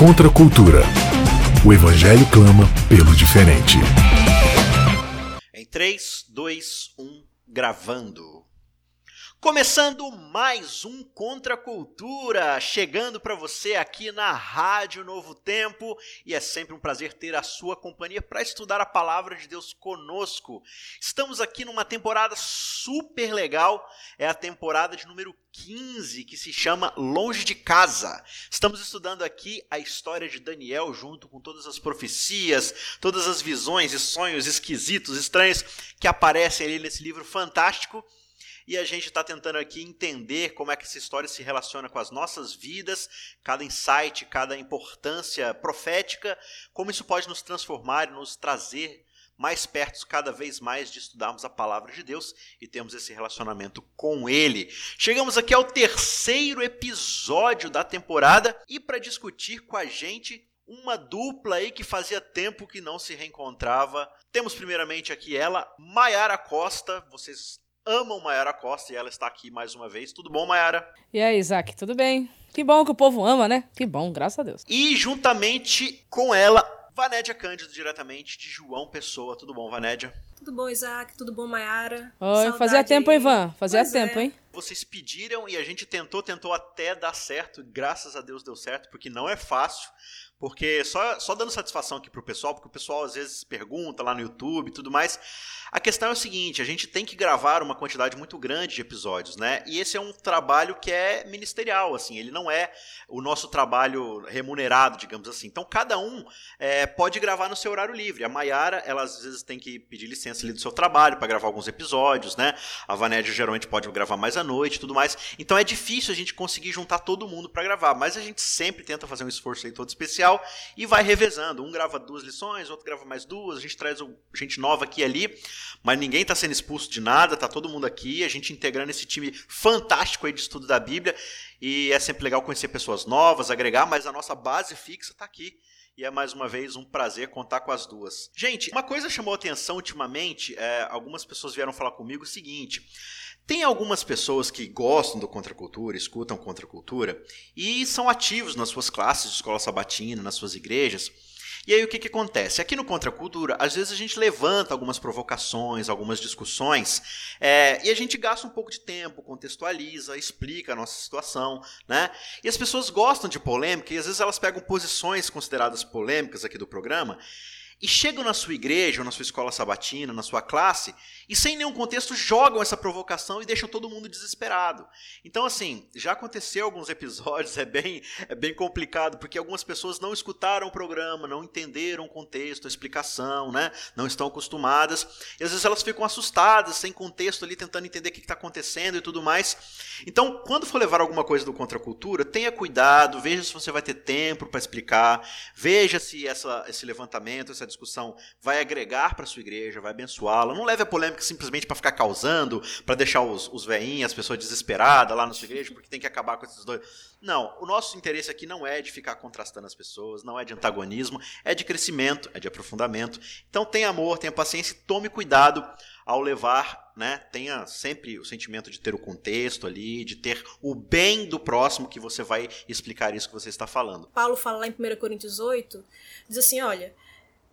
Contra a cultura. O Evangelho clama pelo diferente. Em 3, 2, 1, gravando. Começando mais um Contra a Cultura, chegando para você aqui na Rádio Novo Tempo, e é sempre um prazer ter a sua companhia para estudar a palavra de Deus conosco. Estamos aqui numa temporada super legal, é a temporada de número 15, que se chama Longe de Casa. Estamos estudando aqui a história de Daniel junto com todas as profecias, todas as visões e sonhos esquisitos, estranhos que aparecem ali nesse livro fantástico e a gente está tentando aqui entender como é que essa história se relaciona com as nossas vidas, cada insight, cada importância profética, como isso pode nos transformar e nos trazer mais perto cada vez mais de estudarmos a palavra de Deus e temos esse relacionamento com Ele. Chegamos aqui ao terceiro episódio da temporada e para discutir com a gente uma dupla aí que fazia tempo que não se reencontrava. Temos primeiramente aqui ela, Maiara Costa. Vocês amam Mayara Costa e ela está aqui mais uma vez. Tudo bom, Mayara? E aí, Isaac, tudo bem? Que bom que o povo ama, né? Que bom, graças a Deus. E juntamente com ela, Vanédia Cândido, diretamente de João Pessoa. Tudo bom, Vanédia? Tudo bom, Isaac? Tudo bom, Mayara? Oi, Saudade fazia tempo, aí. Ivan. Fazia pois tempo, é. hein? Vocês pediram e a gente tentou, tentou até dar certo. Graças a Deus deu certo, porque não é fácil. Porque só, só dando satisfação aqui pro pessoal, porque o pessoal às vezes pergunta lá no YouTube e tudo mais. A questão é o seguinte: a gente tem que gravar uma quantidade muito grande de episódios, né? E esse é um trabalho que é ministerial, assim, ele não é o nosso trabalho remunerado, digamos assim. Então cada um é, pode gravar no seu horário livre. A Mayara, ela às vezes tem que pedir licença ali do seu trabalho para gravar alguns episódios, né? A Vanédia geralmente pode gravar mais à noite e tudo mais. Então é difícil a gente conseguir juntar todo mundo para gravar, mas a gente sempre tenta fazer um esforço aí todo especial e vai revezando. Um grava duas lições, outro grava mais duas, a gente traz gente nova aqui e ali mas ninguém está sendo expulso de nada, tá todo mundo aqui, a gente integrando esse time fantástico aí de estudo da Bíblia, e é sempre legal conhecer pessoas novas, agregar, mas a nossa base fixa está aqui. E é mais uma vez um prazer contar com as duas. Gente, uma coisa chamou atenção ultimamente, é, algumas pessoas vieram falar comigo o seguinte: tem algumas pessoas que gostam do contracultura, escutam contracultura e são ativos nas suas classes de escola sabatina, nas suas igrejas. E aí o que, que acontece? Aqui no Contra Cultura, às vezes a gente levanta algumas provocações, algumas discussões, é, e a gente gasta um pouco de tempo, contextualiza, explica a nossa situação, né? E as pessoas gostam de polêmica, e às vezes elas pegam posições consideradas polêmicas aqui do programa, e chegam na sua igreja, ou na sua escola sabatina, na sua classe, e sem nenhum contexto jogam essa provocação e deixam todo mundo desesperado. Então, assim, já aconteceu alguns episódios, é bem, é bem complicado, porque algumas pessoas não escutaram o programa, não entenderam o contexto, a explicação, né? Não estão acostumadas, e às vezes elas ficam assustadas, sem contexto ali, tentando entender o que está acontecendo e tudo mais. Então, quando for levar alguma coisa do Contra Cultura, tenha cuidado, veja se você vai ter tempo para explicar, veja se essa, esse levantamento, essa discussão vai agregar para sua igreja, vai abençoá-la. Não leve a polêmica simplesmente para ficar causando, para deixar os, os veinhos, as pessoas desesperadas lá na sua igreja, porque tem que acabar com esses dois. Não, o nosso interesse aqui não é de ficar contrastando as pessoas, não é de antagonismo, é de crescimento, é de aprofundamento. Então tenha amor, tenha paciência e tome cuidado ao levar, né, tenha sempre o sentimento de ter o contexto ali, de ter o bem do próximo que você vai explicar isso que você está falando. Paulo fala lá em 1 Coríntios 8, diz assim, olha,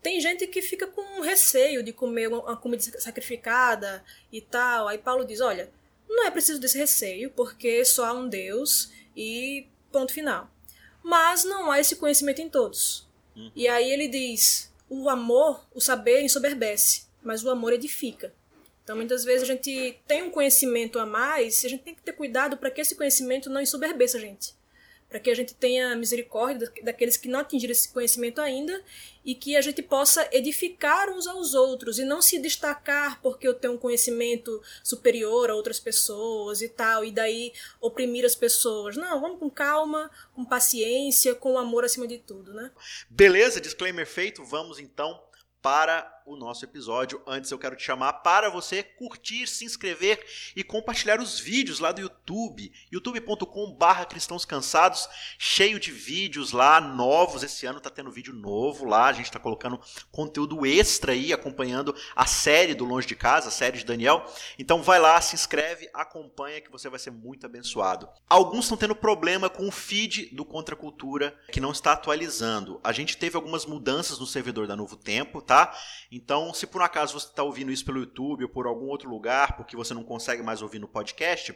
tem gente que fica com receio de comer uma comida sacrificada e tal. Aí Paulo diz: olha, não é preciso desse receio, porque só há um Deus e ponto final. Mas não há esse conhecimento em todos. Uhum. E aí ele diz: o amor, o saber ensoberbece, mas o amor edifica. Então, muitas vezes a gente tem um conhecimento a mais e a gente tem que ter cuidado para que esse conhecimento não ensoberbeça a gente para que a gente tenha misericórdia daqueles que não atingiram esse conhecimento ainda e que a gente possa edificar uns aos outros e não se destacar porque eu tenho um conhecimento superior a outras pessoas e tal, e daí oprimir as pessoas. Não, vamos com calma, com paciência, com amor acima de tudo, né? Beleza, disclaimer feito, vamos então para o nosso episódio. Antes eu quero te chamar para você curtir, se inscrever e compartilhar os vídeos lá do YouTube, youtube.com/barra cristãos cansados, cheio de vídeos lá novos. Esse ano tá tendo vídeo novo lá, a gente tá colocando conteúdo extra aí, acompanhando a série do Longe de Casa, a série de Daniel. Então vai lá, se inscreve, acompanha que você vai ser muito abençoado. Alguns estão tendo problema com o feed do Contra Cultura que não está atualizando. A gente teve algumas mudanças no servidor da Novo Tempo, tá? Então, se por um acaso você está ouvindo isso pelo YouTube ou por algum outro lugar, porque você não consegue mais ouvir no podcast,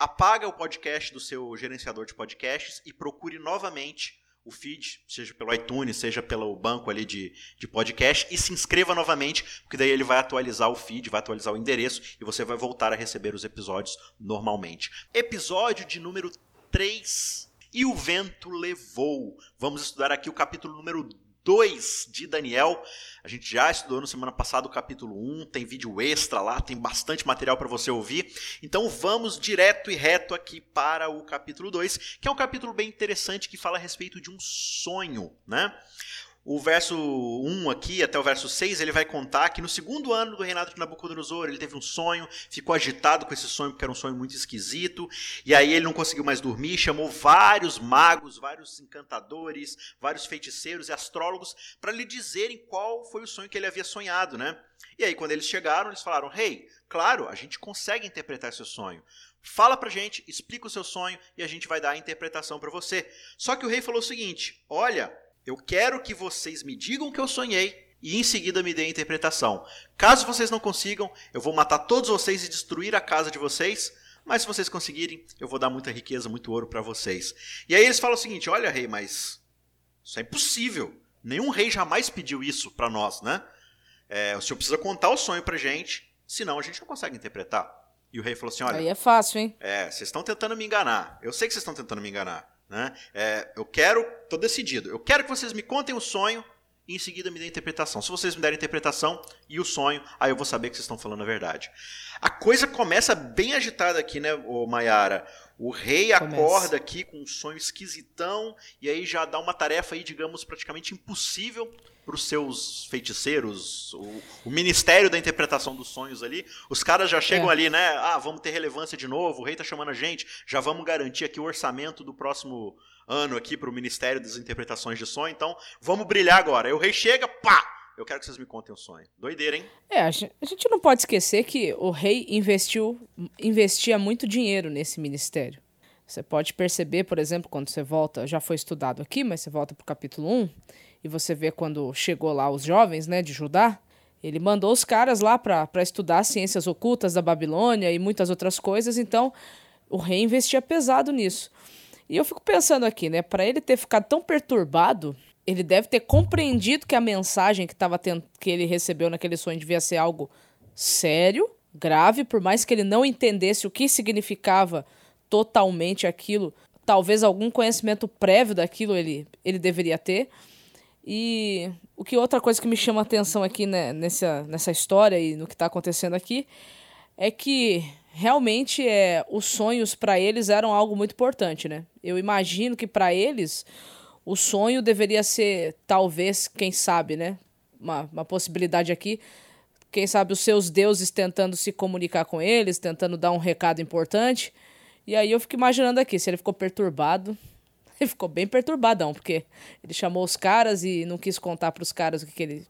apaga o podcast do seu gerenciador de podcasts e procure novamente o feed, seja pelo iTunes, seja pelo banco ali de, de podcast, e se inscreva novamente, porque daí ele vai atualizar o feed, vai atualizar o endereço e você vai voltar a receber os episódios normalmente. Episódio de número 3. E o vento levou. Vamos estudar aqui o capítulo número 2 de Daniel. A gente já estudou no semana passada o capítulo 1, tem vídeo extra lá, tem bastante material para você ouvir. Então vamos direto e reto aqui para o capítulo 2, que é um capítulo bem interessante que fala a respeito de um sonho, né? O verso 1 aqui até o verso 6, ele vai contar que no segundo ano do reinado de Nabucodonosor, ele teve um sonho, ficou agitado com esse sonho porque era um sonho muito esquisito, e aí ele não conseguiu mais dormir, chamou vários magos, vários encantadores, vários feiticeiros e astrólogos para lhe dizerem qual foi o sonho que ele havia sonhado, né? E aí quando eles chegaram, eles falaram: "Rei, hey, claro, a gente consegue interpretar seu sonho. Fala pra gente, explica o seu sonho e a gente vai dar a interpretação para você". Só que o rei falou o seguinte: "Olha, eu quero que vocês me digam o que eu sonhei e em seguida me deem a interpretação. Caso vocês não consigam, eu vou matar todos vocês e destruir a casa de vocês. Mas se vocês conseguirem, eu vou dar muita riqueza, muito ouro para vocês. E aí eles falam o seguinte: olha, rei, mas isso é impossível. Nenhum rei jamais pediu isso para nós, né? É, o senhor precisa contar o sonho pra gente, senão a gente não consegue interpretar. E o rei falou assim: olha. Aí é fácil, hein? É, vocês estão tentando me enganar. Eu sei que vocês estão tentando me enganar. Né? É, eu quero, estou decidido, eu quero que vocês me contem o sonho e em seguida me dêem a interpretação. Se vocês me derem a interpretação e o sonho, aí eu vou saber que vocês estão falando a verdade. A coisa começa bem agitada aqui, né, Mayara? O rei Começa. acorda aqui com um sonho esquisitão e aí já dá uma tarefa aí, digamos, praticamente impossível para os seus feiticeiros, o, o, ministério da interpretação dos sonhos ali. Os caras já chegam é. ali, né? Ah, vamos ter relevância de novo, o rei tá chamando a gente, já vamos garantir aqui o orçamento do próximo ano aqui para o ministério das interpretações de sonho. Então, vamos brilhar agora. Aí o rei chega, pá! Eu quero que vocês me contem o sonho. Doideira, hein? É, a gente não pode esquecer que o rei investiu, investia muito dinheiro nesse ministério. Você pode perceber, por exemplo, quando você volta, já foi estudado aqui, mas você volta para o capítulo 1, e você vê quando chegou lá os jovens né, de Judá, ele mandou os caras lá para estudar ciências ocultas da Babilônia e muitas outras coisas, então o rei investia pesado nisso. E eu fico pensando aqui, né, para ele ter ficado tão perturbado ele deve ter compreendido que a mensagem que, tava tendo, que ele recebeu naquele sonho devia ser algo sério, grave, por mais que ele não entendesse o que significava totalmente aquilo, talvez algum conhecimento prévio daquilo ele, ele deveria ter. E o que outra coisa que me chama a atenção aqui né, nessa, nessa história e no que está acontecendo aqui é que realmente é, os sonhos para eles eram algo muito importante, né? Eu imagino que para eles o sonho deveria ser, talvez, quem sabe, né? Uma, uma possibilidade aqui. Quem sabe os seus deuses tentando se comunicar com eles, tentando dar um recado importante. E aí eu fico imaginando aqui, se ele ficou perturbado. Ele ficou bem perturbadão, porque ele chamou os caras e não quis contar para os caras o que, que ele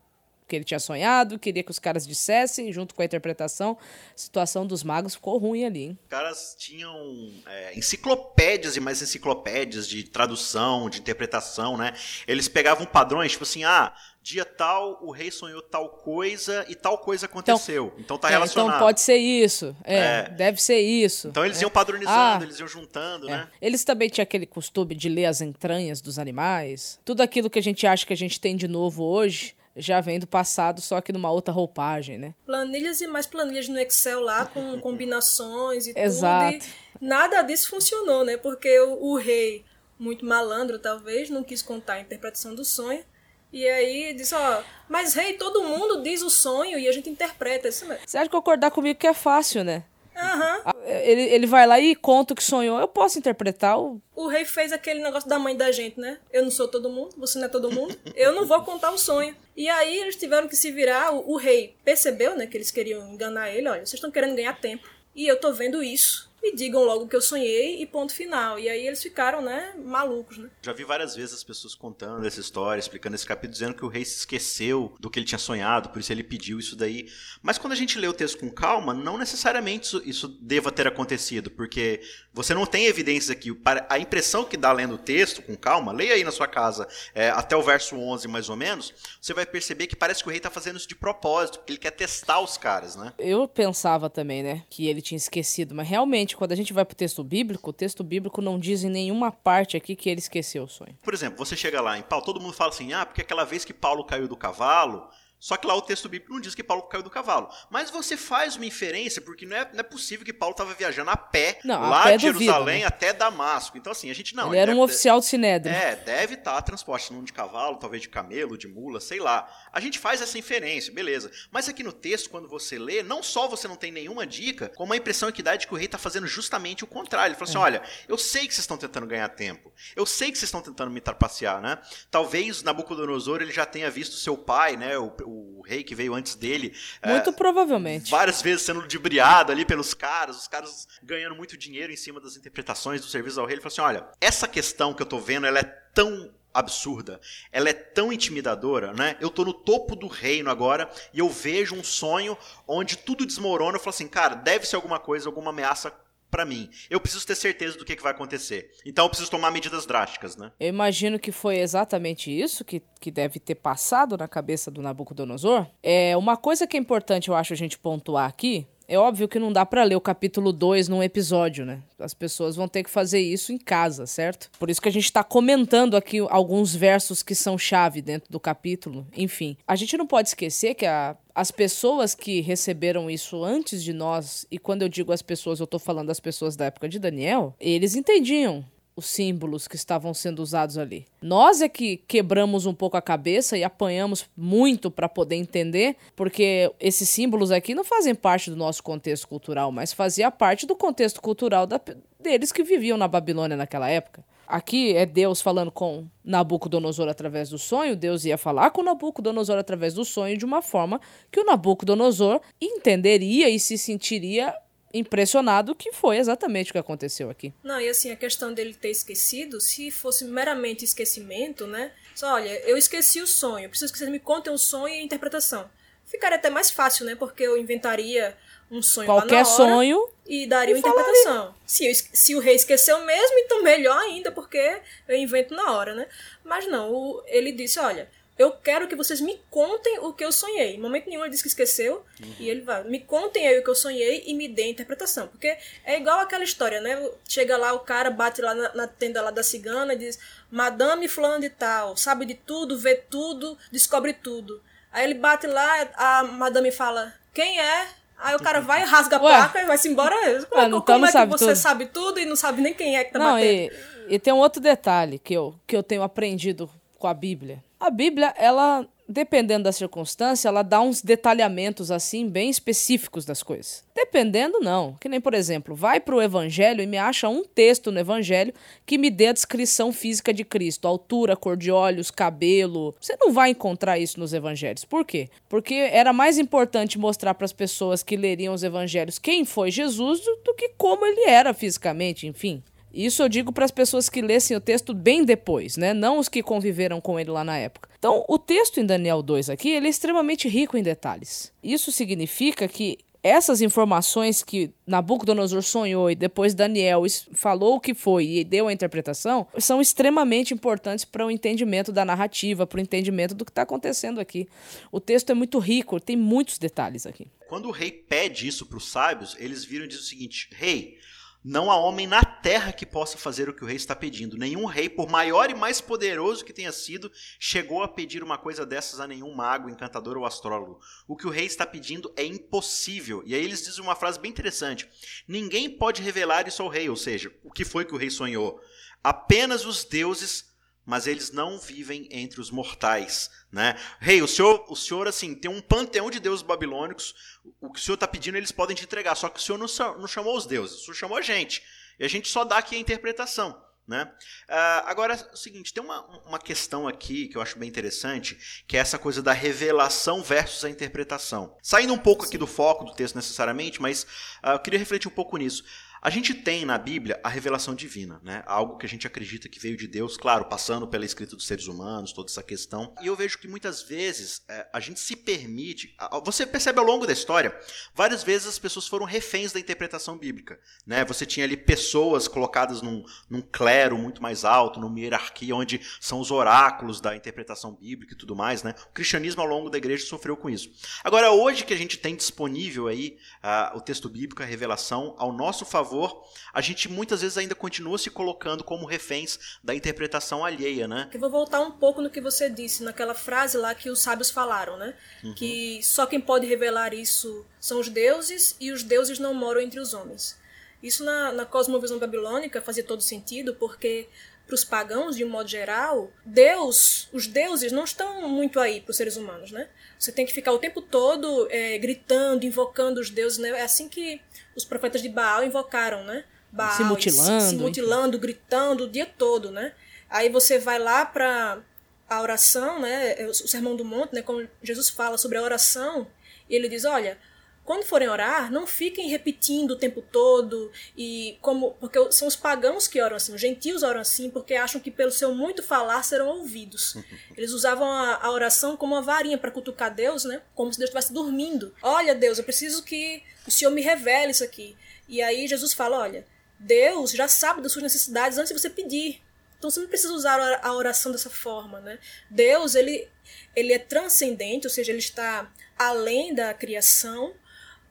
que ele tinha sonhado, queria que os caras dissessem, junto com a interpretação. A situação dos magos ficou ruim ali, hein? Os caras tinham é, enciclopédias e mais enciclopédias de tradução, de interpretação, né? Eles pegavam padrões, tipo assim, ah, dia tal o rei sonhou tal coisa e tal coisa aconteceu. Então, então tá é, relacionado. Então pode ser isso. É, é. deve ser isso. Então eles é. iam padronizando, ah, eles iam juntando, é. né? Eles também tinham aquele costume de ler as entranhas dos animais. Tudo aquilo que a gente acha que a gente tem de novo hoje já vem do passado, só que numa outra roupagem, né? Planilhas e mais planilhas no Excel lá, com combinações e Exato. tudo. E nada disso funcionou, né? Porque o, o, rei, muito malandro talvez, não quis contar a interpretação do sonho. E aí disse, ó, mas rei, todo mundo diz o sonho e a gente interpreta isso mesmo. Você acha que concordar comigo que é fácil, né? Uhum. Ele, ele vai lá e conta o que sonhou. Eu posso interpretar o. O rei fez aquele negócio da mãe da gente, né? Eu não sou todo mundo, você não é todo mundo. Eu não vou contar o sonho. E aí eles tiveram que se virar. O, o rei percebeu, né, que eles queriam enganar ele. Olha, vocês estão querendo ganhar tempo. E eu tô vendo isso me digam logo o que eu sonhei e ponto final. E aí eles ficaram, né, malucos, né? Já vi várias vezes as pessoas contando essa história, explicando esse capítulo, dizendo que o rei se esqueceu do que ele tinha sonhado, por isso ele pediu isso daí. Mas quando a gente lê o texto com calma, não necessariamente isso, isso deva ter acontecido, porque você não tem evidências aqui. A impressão que dá lendo o texto com calma, leia aí na sua casa, é, até o verso 11 mais ou menos, você vai perceber que parece que o rei está fazendo isso de propósito, porque ele quer testar os caras, né? Eu pensava também, né, que ele tinha esquecido, mas realmente quando a gente vai pro texto bíblico, o texto bíblico não diz em nenhuma parte aqui que ele esqueceu o sonho. Por exemplo, você chega lá em Paulo, todo mundo fala assim: ah, porque aquela vez que Paulo caiu do cavalo, só que lá o texto bíblico não diz que Paulo caiu do cavalo. Mas você faz uma inferência, porque não é, não é possível que Paulo estava viajando a pé, não, lá a pé de Jerusalém né? até Damasco. Então, assim, a gente não. Ele, ele era um oficial do Sinédrio. É, deve estar tá transporte num de cavalo, talvez de camelo, de mula, sei lá. A gente faz essa inferência, beleza. Mas aqui no texto, quando você lê, não só você não tem nenhuma dica, como a impressão que dá de que o rei está fazendo justamente o contrário. Ele fala assim: é. olha, eu sei que vocês estão tentando ganhar tempo. Eu sei que vocês estão tentando me trapacear, né? Talvez Nabucodonosor ele já tenha visto seu pai, né? O, o rei que veio antes dele. Muito é, provavelmente. Várias vezes sendo ludibriado ali pelos caras, os caras ganhando muito dinheiro em cima das interpretações do serviço ao rei. Ele falou assim: olha, essa questão que eu tô vendo, ela é tão absurda. Ela é tão intimidadora, né? Eu tô no topo do reino agora e eu vejo um sonho onde tudo desmorona. Eu falo assim, cara, deve ser alguma coisa, alguma ameaça para mim. Eu preciso ter certeza do que, que vai acontecer. Então eu preciso tomar medidas drásticas, né? Eu imagino que foi exatamente isso que, que deve ter passado na cabeça do Nabucodonosor. É uma coisa que é importante, eu acho, a gente pontuar aqui. É óbvio que não dá para ler o capítulo 2 num episódio, né? As pessoas vão ter que fazer isso em casa, certo? Por isso que a gente está comentando aqui alguns versos que são chave dentro do capítulo. Enfim, a gente não pode esquecer que a, as pessoas que receberam isso antes de nós, e quando eu digo as pessoas, eu estou falando das pessoas da época de Daniel, eles entendiam os símbolos que estavam sendo usados ali. Nós é que quebramos um pouco a cabeça e apanhamos muito para poder entender, porque esses símbolos aqui não fazem parte do nosso contexto cultural, mas fazia parte do contexto cultural da, deles que viviam na Babilônia naquela época. Aqui é Deus falando com Nabucodonosor através do sonho. Deus ia falar com Nabucodonosor através do sonho de uma forma que o Nabucodonosor entenderia e se sentiria impressionado que foi exatamente o que aconteceu aqui. Não, e assim, a questão dele ter esquecido, se fosse meramente esquecimento, né? Só, olha, eu esqueci o sonho, preciso que vocês me contem o sonho e a interpretação. Ficaria até mais fácil, né? Porque eu inventaria um sonho Qualquer sonho e daria uma interpretação. Se, eu, se o rei esqueceu mesmo, então melhor ainda, porque eu invento na hora, né? Mas não, o, ele disse, olha, eu quero que vocês me contem o que eu sonhei. Em momento nenhum ele disse que esqueceu. Uhum. E ele vai, me contem aí o que eu sonhei e me dê a interpretação. Porque é igual aquela história, né? Chega lá, o cara bate lá na, na tenda lá da cigana e diz: Madame fulano de tal, sabe de tudo, vê tudo, descobre tudo. Aí ele bate lá, a madame fala: Quem é? Aí o cara vai, rasga a placa e vai-se embora. Como, ah, como é que você tudo. sabe tudo e não sabe nem quem é que tá não, batendo? E, e tem um outro detalhe que eu, que eu tenho aprendido com a Bíblia. A Bíblia, ela, dependendo da circunstância, ela dá uns detalhamentos assim bem específicos das coisas. Dependendo, não. Que nem, por exemplo, vai para o Evangelho e me acha um texto no Evangelho que me dê a descrição física de Cristo, altura, cor de olhos, cabelo. Você não vai encontrar isso nos Evangelhos. Por quê? Porque era mais importante mostrar para as pessoas que leriam os Evangelhos quem foi Jesus do, do que como ele era fisicamente, enfim. Isso eu digo para as pessoas que lessem o texto bem depois, né? Não os que conviveram com ele lá na época. Então, o texto em Daniel 2 aqui, ele é extremamente rico em detalhes. Isso significa que essas informações que Nabucodonosor sonhou e depois Daniel falou o que foi e deu a interpretação são extremamente importantes para o entendimento da narrativa, para o entendimento do que está acontecendo aqui. O texto é muito rico, tem muitos detalhes aqui. Quando o rei pede isso para os sábios, eles viram e dizem o seguinte: Rei, não há homem na terra que possa fazer o que o rei está pedindo. Nenhum rei, por maior e mais poderoso que tenha sido, chegou a pedir uma coisa dessas a nenhum mago, encantador ou astrólogo. O que o rei está pedindo é impossível. E aí eles dizem uma frase bem interessante: Ninguém pode revelar isso ao rei, ou seja, o que foi que o rei sonhou. Apenas os deuses mas eles não vivem entre os mortais, né? Rei, hey, o senhor, o senhor assim, tem um panteão de deuses babilônicos, o que o senhor está pedindo eles podem te entregar, só que o senhor não, não chamou os deuses, o senhor chamou a gente, e a gente só dá aqui a interpretação. Né? Uh, agora, é o seguinte, tem uma, uma questão aqui que eu acho bem interessante, que é essa coisa da revelação versus a interpretação. Saindo um pouco aqui do foco do texto necessariamente, mas uh, eu queria refletir um pouco nisso. A gente tem na Bíblia a revelação divina, né? Algo que a gente acredita que veio de Deus, claro, passando pela escrita dos seres humanos, toda essa questão. E eu vejo que muitas vezes é, a gente se permite. Você percebe ao longo da história, várias vezes as pessoas foram reféns da interpretação bíblica, né? Você tinha ali pessoas colocadas num, num clero muito mais alto, numa hierarquia onde são os oráculos da interpretação bíblica e tudo mais, né? O cristianismo ao longo da igreja sofreu com isso. Agora, hoje que a gente tem disponível aí uh, o texto bíblico, a revelação, ao nosso favor favor, a gente muitas vezes ainda continua se colocando como reféns da interpretação alheia, né? Eu vou voltar um pouco no que você disse, naquela frase lá que os sábios falaram, né? Uhum. Que só quem pode revelar isso são os deuses e os deuses não moram entre os homens. Isso na, na cosmovisão babilônica fazia todo sentido, porque para os pagãos, de um modo geral, Deus, os deuses não estão muito aí para os seres humanos, né? Você tem que ficar o tempo todo é, gritando, invocando os deuses, né? É assim que os profetas de Baal invocaram, né? Baal, se mutilando, se, se mutilando, gritando o dia todo, né? Aí você vai lá para a oração, né? O Sermão do Monte, né? Como Jesus fala sobre a oração, e ele diz, olha, quando forem orar, não fiquem repetindo o tempo todo e como porque são os pagãos que oram assim, os gentios oram assim porque acham que pelo seu muito falar serão ouvidos. Eles usavam a, a oração como uma varinha para cutucar Deus, né? Como se Deus estivesse dormindo. Olha, Deus, eu preciso que o Senhor me revele isso aqui. E aí Jesus fala, olha, Deus já sabe das suas necessidades antes de você pedir. Então você não precisa usar a oração dessa forma, né? Deus, ele ele é transcendente, ou seja, ele está além da criação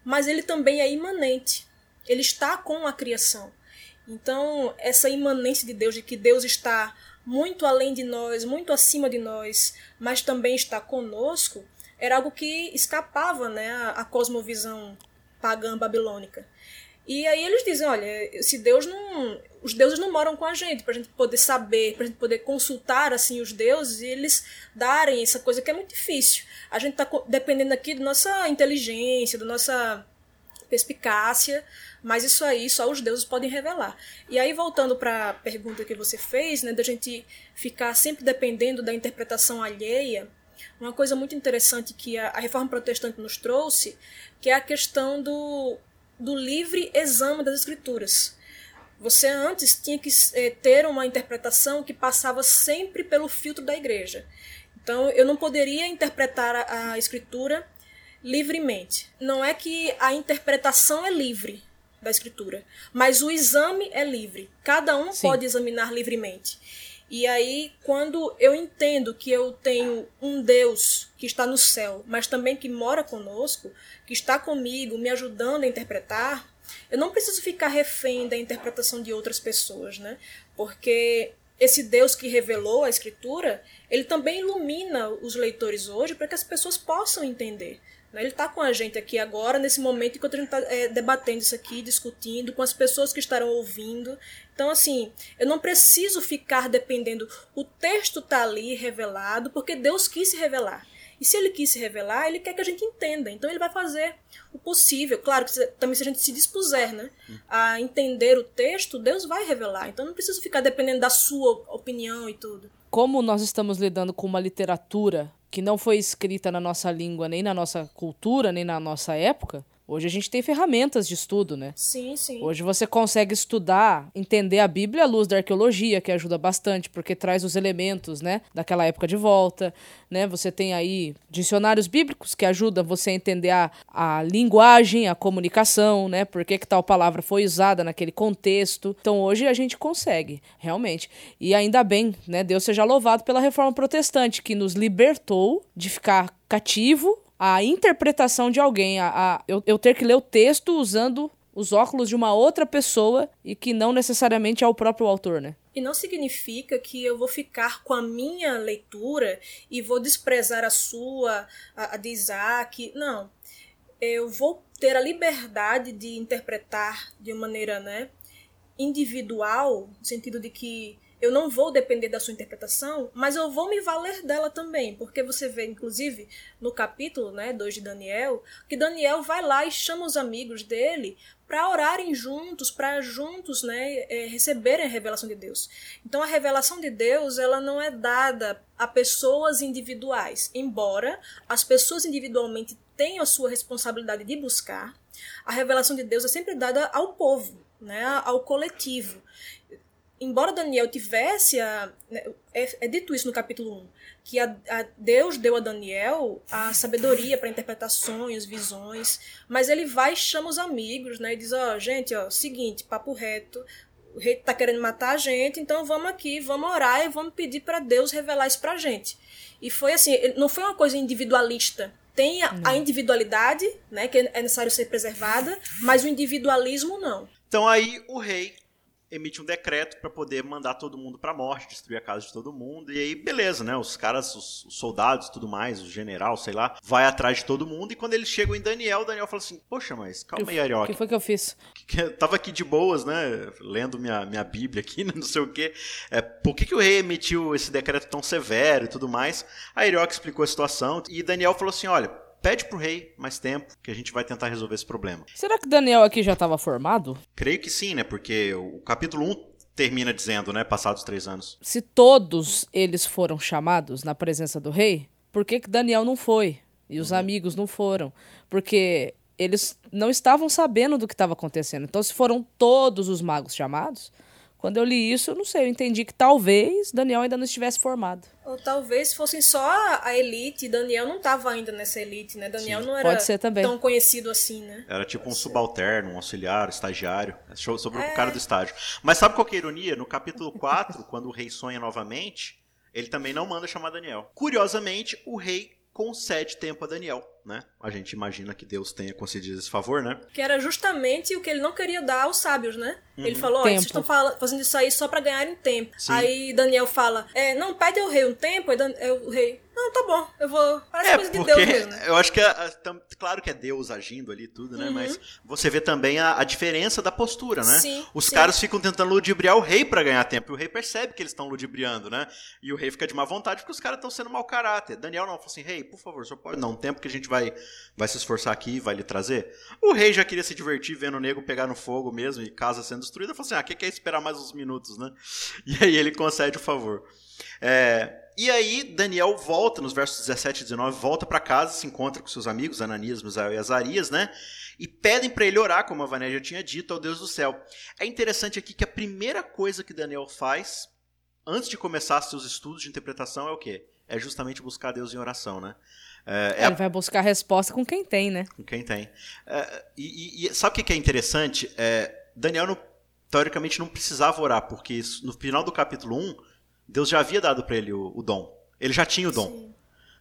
mas ele também é imanente. Ele está com a criação. Então, essa imanência de Deus, de que Deus está muito além de nós, muito acima de nós, mas também está conosco, era algo que escapava né, à cosmovisão pagã babilônica. E aí eles dizem, olha, se Deus não, os deuses não moram com a gente, para a gente poder saber, para a gente poder consultar assim os deuses e eles darem essa coisa que é muito difícil. A gente está dependendo aqui da nossa inteligência, da nossa perspicácia, mas isso aí só os deuses podem revelar. E aí, voltando para a pergunta que você fez, né, da gente ficar sempre dependendo da interpretação alheia, uma coisa muito interessante que a, a reforma protestante nos trouxe, que é a questão do, do livre exame das escrituras. Você antes tinha que é, ter uma interpretação que passava sempre pelo filtro da igreja. Então, eu não poderia interpretar a, a escritura livremente. Não é que a interpretação é livre da escritura, mas o exame é livre. Cada um Sim. pode examinar livremente. E aí, quando eu entendo que eu tenho um Deus que está no céu, mas também que mora conosco, que está comigo, me ajudando a interpretar, eu não preciso ficar refém da interpretação de outras pessoas, né? Porque esse Deus que revelou a Escritura, ele também ilumina os leitores hoje para que as pessoas possam entender. Né? Ele está com a gente aqui agora, nesse momento, enquanto a gente está é, debatendo isso aqui, discutindo com as pessoas que estarão ouvindo. Então, assim, eu não preciso ficar dependendo. O texto está ali revelado porque Deus quis se revelar. E se ele quis se revelar, ele quer que a gente entenda. Então ele vai fazer o possível. Claro que também se a gente se dispuser né, a entender o texto, Deus vai revelar. Então não preciso ficar dependendo da sua opinião e tudo. Como nós estamos lidando com uma literatura que não foi escrita na nossa língua, nem na nossa cultura, nem na nossa época, Hoje a gente tem ferramentas de estudo, né? Sim, sim. Hoje você consegue estudar, entender a Bíblia à luz da arqueologia, que ajuda bastante, porque traz os elementos, né, daquela época de volta, né? Você tem aí dicionários bíblicos que ajudam você a entender a, a linguagem, a comunicação, né? Por que, que tal palavra foi usada naquele contexto. Então hoje a gente consegue, realmente. E ainda bem, né? Deus seja louvado pela reforma protestante, que nos libertou de ficar cativo a interpretação de alguém, a, a eu, eu ter que ler o texto usando os óculos de uma outra pessoa e que não necessariamente é o próprio autor, né? E não significa que eu vou ficar com a minha leitura e vou desprezar a sua, a, a de Isaac. Não. Eu vou ter a liberdade de interpretar de maneira né, individual, no sentido de que eu não vou depender da sua interpretação, mas eu vou me valer dela também, porque você vê, inclusive, no capítulo né, 2 de Daniel, que Daniel vai lá e chama os amigos dele para orarem juntos, para juntos né, é, receberem a revelação de Deus. Então, a revelação de Deus ela não é dada a pessoas individuais, embora as pessoas individualmente tenham a sua responsabilidade de buscar, a revelação de Deus é sempre dada ao povo, né, ao coletivo embora Daniel tivesse a, né, é, é, dito isso no capítulo 1, que a, a Deus deu a Daniel a sabedoria para interpretar sonhos, visões, mas ele vai e chama os amigos, né, e diz, ó, oh, gente, ó, seguinte, papo reto, o rei tá querendo matar a gente, então vamos aqui, vamos orar e vamos pedir para Deus revelar isso pra gente. E foi assim, não foi uma coisa individualista. Tem a, a individualidade, né, que é necessário ser preservada, mas o individualismo não. Então aí o rei emite um decreto para poder mandar todo mundo para a morte, destruir a casa de todo mundo. E aí, beleza, né? Os caras, os, os soldados tudo mais, o general, sei lá, vai atrás de todo mundo. E quando eles chegam em Daniel, Daniel fala assim: Poxa, mas calma aí, Arioque. O que foi que eu fiz? tava aqui de boas, né? Lendo minha, minha Bíblia aqui, não sei o quê. É, por que, que o rei emitiu esse decreto tão severo e tudo mais? A Arioque explicou a situação e Daniel falou assim: Olha pede pro rei mais tempo, que a gente vai tentar resolver esse problema. Será que Daniel aqui já estava formado? Creio que sim, né? Porque o capítulo 1 termina dizendo, né? Passados três anos. Se todos eles foram chamados na presença do rei, por que, que Daniel não foi? E os uhum. amigos não foram? Porque eles não estavam sabendo do que estava acontecendo. Então, se foram todos os magos chamados, quando eu li isso, eu não sei, eu entendi que talvez Daniel ainda não estivesse formado. Ou talvez fossem só a elite, Daniel não estava ainda nessa elite, né? Daniel Sim. não era tão conhecido assim, né? Era tipo Pode um ser. subalterno, um auxiliar, estagiário, sobre é. o cara do estágio. Mas sabe qual que é a ironia? No capítulo 4, quando o rei sonha novamente, ele também não manda chamar Daniel. Curiosamente, o rei concede tempo a Daniel, né? A gente imagina que Deus tenha concedido esse favor, né? Que era justamente o que ele não queria dar aos sábios, né? Uhum. Ele falou, olha, vocês estão fazendo isso aí só para ganharem tempo. Sim. Aí Daniel fala, é, não, pede ao rei um tempo, aí o rei, não, tá bom, eu vou. Parece é, coisa de Deus mesmo. Eu acho que, é, claro que é Deus agindo ali tudo, né? Uhum. Mas você vê também a, a, diferença da postura, né? Sim, Os sim. caras ficam tentando ludibriar o rei para ganhar tempo. E o rei percebe que eles estão ludibriando, né? E o rei fica de má vontade porque os caras estão sendo mau caráter. Daniel não, fala assim, rei, por favor, só pode dar um tempo que a gente vai, vai se esforçar aqui e vai lhe trazer. O rei já queria se divertir vendo o nego pegar no fogo mesmo e casa sendo destruída. Falou assim, ah, que, que é esperar mais uns minutos, né? E aí ele concede o favor. É, e aí Daniel volta, nos versos 17 e 19, volta para casa, se encontra com seus amigos, Ananias, Misael e Azarias, né? E pedem para ele orar, como a Vané já tinha dito, ao Deus do céu. É interessante aqui que a primeira coisa que Daniel faz, antes de começar seus estudos de interpretação, é o quê? É justamente buscar Deus em oração, né? É, é ele vai buscar resposta com quem tem, né? Com quem tem. É, e, e, sabe o que é interessante? É, Daniel, não, teoricamente, não precisava orar, porque no final do capítulo 1, Deus já havia dado para ele o, o, dom. Ele já tinha o dom. Sim.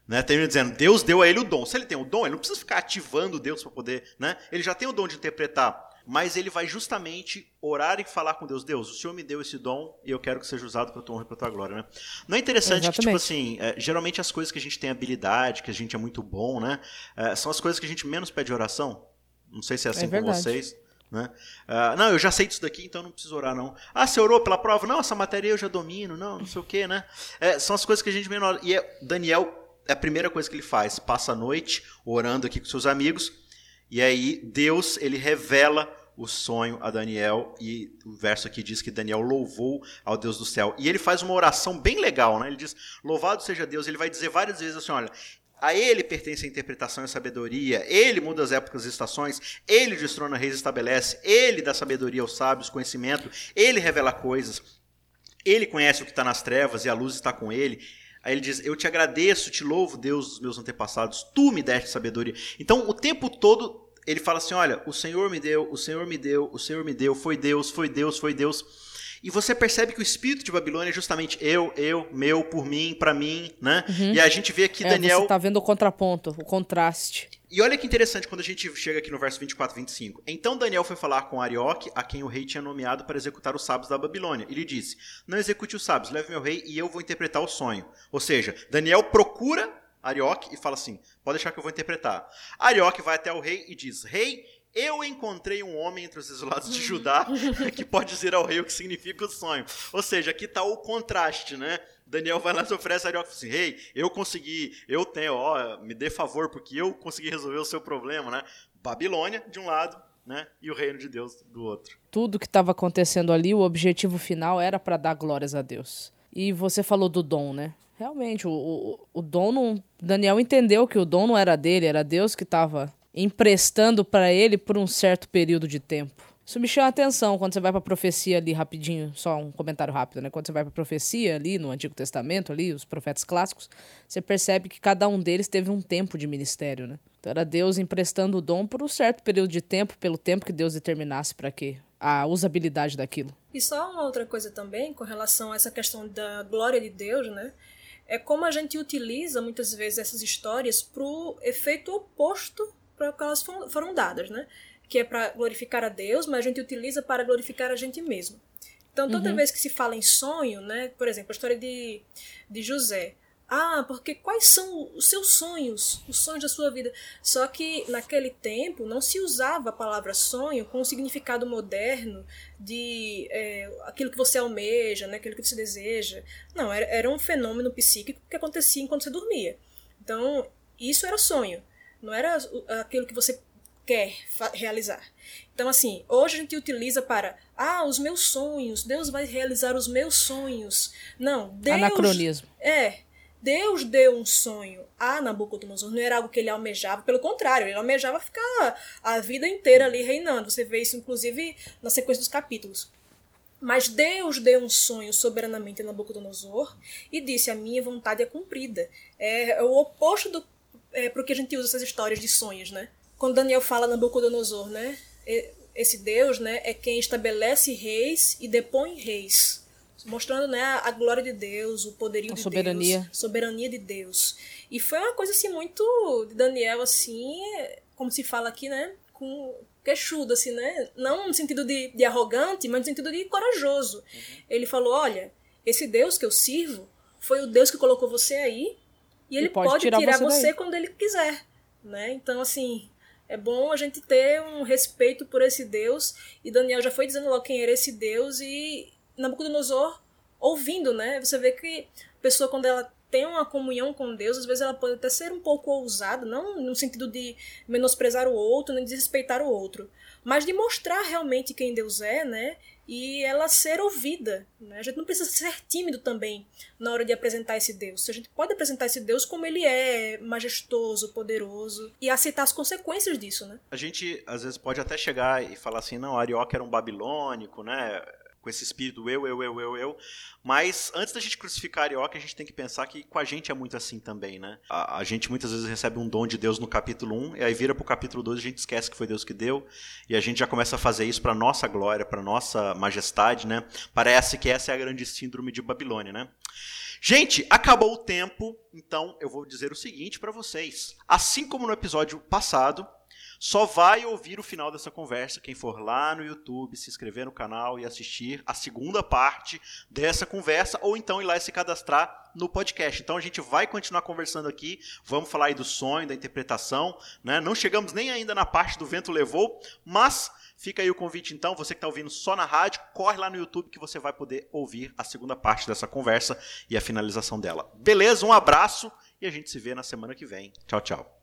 Né? Termina dizendo, Deus deu a ele o dom. Se ele tem o dom, ele não precisa ficar ativando Deus para poder. Né? Ele já tem o dom de interpretar. Mas ele vai justamente orar e falar com Deus. Deus, o Senhor me deu esse dom e eu quero que seja usado para a tua honra e para a tua glória. Né? Não é interessante Exatamente. que, tipo assim, é, geralmente as coisas que a gente tem habilidade, que a gente é muito bom, né? É, são as coisas que a gente menos pede oração. Não sei se é assim é com vocês. Né? Uh, não, eu já sei disso daqui, então não preciso orar, não. Ah, você orou pela prova? Não, essa matéria eu já domino, não, não sei o que, né? É, são as coisas que a gente menor. E é, Daniel, é a primeira coisa que ele faz, passa a noite orando aqui com seus amigos, e aí Deus, ele revela o sonho a Daniel, e o verso aqui diz que Daniel louvou ao Deus do céu. E ele faz uma oração bem legal, né? Ele diz: Louvado seja Deus. Ele vai dizer várias vezes assim: Olha, a ele pertence a interpretação e a sabedoria, ele muda as épocas e estações, ele destrona reis e estabelece, ele dá sabedoria aos sábios, conhecimento, ele revela coisas, ele conhece o que está nas trevas e a luz está com ele. Aí ele diz: Eu te agradeço, te louvo, Deus dos meus antepassados, tu me deste sabedoria. Então, o tempo todo, ele fala assim: Olha, o Senhor me deu, o Senhor me deu, o Senhor me deu, foi Deus, foi Deus, foi Deus. E você percebe que o espírito de Babilônia é justamente eu, eu, meu, por mim, para mim, né? Uhum. E a gente vê aqui é, Daniel. Você tá vendo o contraponto, o contraste. E olha que interessante quando a gente chega aqui no verso 24 e 25. Então Daniel foi falar com Arioque, a quem o rei tinha nomeado para executar os sábios da Babilônia. Ele disse: Não execute os sábios, leve meu rei e eu vou interpretar o sonho. Ou seja, Daniel procura Arioque e fala assim: Pode deixar que eu vou interpretar. Arioque vai até o rei e diz: Rei, Eu encontrei um homem entre os isolados de Judá que pode dizer ao rei o que significa o sonho. Ou seja, aqui está o contraste, né? Daniel vai lá e oferece a Arioque assim: Rei, eu consegui, eu tenho, ó, me dê favor, porque eu consegui resolver o seu problema, né? Babilônia, de um lado, né? E o reino de Deus do outro. Tudo que estava acontecendo ali, o objetivo final era para dar glórias a Deus. E você falou do dom, né? Realmente, o, o, o dom não. Daniel entendeu que o dom não era dele, era Deus que estava emprestando para ele por um certo período de tempo. Isso me chama a atenção quando você vai para a profecia ali rapidinho, só um comentário rápido, né? Quando você vai para a profecia ali no Antigo Testamento ali, os profetas clássicos, você percebe que cada um deles teve um tempo de ministério, né? Então era Deus emprestando o dom por um certo período de tempo, pelo tempo que Deus determinasse para quê? A usabilidade daquilo. E só uma outra coisa também com relação a essa questão da glória de Deus, né? É como a gente utiliza muitas vezes essas histórias para o efeito oposto para que elas foram dadas, né? que é para glorificar a Deus, mas a gente utiliza para glorificar a gente mesmo. Então, toda uhum. vez que se fala em sonho, né, por exemplo, a história de, de José. Ah, porque quais são os seus sonhos, os sonhos da sua vida? Só que naquele tempo não se usava a palavra sonho com o significado moderno de é, aquilo que você almeja, né, aquilo que você deseja. Não, era, era um fenômeno psíquico que acontecia enquanto você dormia. Então, isso era sonho. Não era aquilo que você quer realizar. Então, assim, hoje a gente utiliza para, ah, os meus sonhos, Deus vai realizar os meus sonhos. Não, Deus. Anacronismo. É. Deus deu um sonho a Nabucodonosor, não era algo que ele almejava, pelo contrário, ele almejava ficar a vida inteira ali reinando. Você vê isso, inclusive, na sequência dos capítulos. Mas Deus deu um sonho soberanamente a Nabucodonosor e disse: A minha vontade é cumprida. É, é o oposto do é, para que a gente usa essas histórias de sonhos, né? quando Daniel fala Nabucodonosor, né? Esse Deus, né, é quem estabelece reis e depõe reis, mostrando, né, a glória de Deus, o poderio a de soberania. Deus, soberania de Deus. E foi uma coisa assim muito de Daniel assim, como se fala aqui, né, com queixudo assim, né? Não no sentido de, de arrogante, mas no sentido de corajoso. Uhum. Ele falou: "Olha, esse Deus que eu sirvo foi o Deus que colocou você aí, e ele, pode, pode, tirar, tirar você, você quando ele quiser, né? Então assim, é bom a gente ter um respeito por esse Deus. E Daniel já foi dizendo logo quem era esse Deus. E Nabucodonosor ouvindo, né? Você vê que a pessoa, quando ela tem uma comunhão com Deus, às vezes ela pode até ser um pouco ousada, não no sentido de menosprezar o outro, nem desrespeitar o outro, mas de mostrar realmente quem Deus é, né? e ela ser ouvida. Né? A gente não precisa ser tímido também na hora de apresentar esse Deus. A gente pode apresentar esse Deus como ele é, majestoso, poderoso, e aceitar as consequências disso. Né? A gente às vezes pode até chegar e falar assim: não, Arioca era um babilônico, né? Com esse espírito eu, eu, eu, eu, eu. Mas antes da gente crucificar Arioca, a gente tem que pensar que com a gente é muito assim também, né? A, a gente muitas vezes recebe um dom de Deus no capítulo 1, e aí vira pro capítulo 2 a gente esquece que foi Deus que deu, e a gente já começa a fazer isso para nossa glória, para nossa majestade, né? Parece que essa é a grande síndrome de Babilônia, né? Gente, acabou o tempo, então eu vou dizer o seguinte para vocês. Assim como no episódio passado, só vai ouvir o final dessa conversa quem for lá no YouTube, se inscrever no canal e assistir a segunda parte dessa conversa, ou então ir lá e se cadastrar no podcast. Então a gente vai continuar conversando aqui, vamos falar aí do sonho, da interpretação, né? Não chegamos nem ainda na parte do vento levou, mas Fica aí o convite então, você que está ouvindo só na rádio, corre lá no YouTube que você vai poder ouvir a segunda parte dessa conversa e a finalização dela. Beleza? Um abraço e a gente se vê na semana que vem. Tchau, tchau.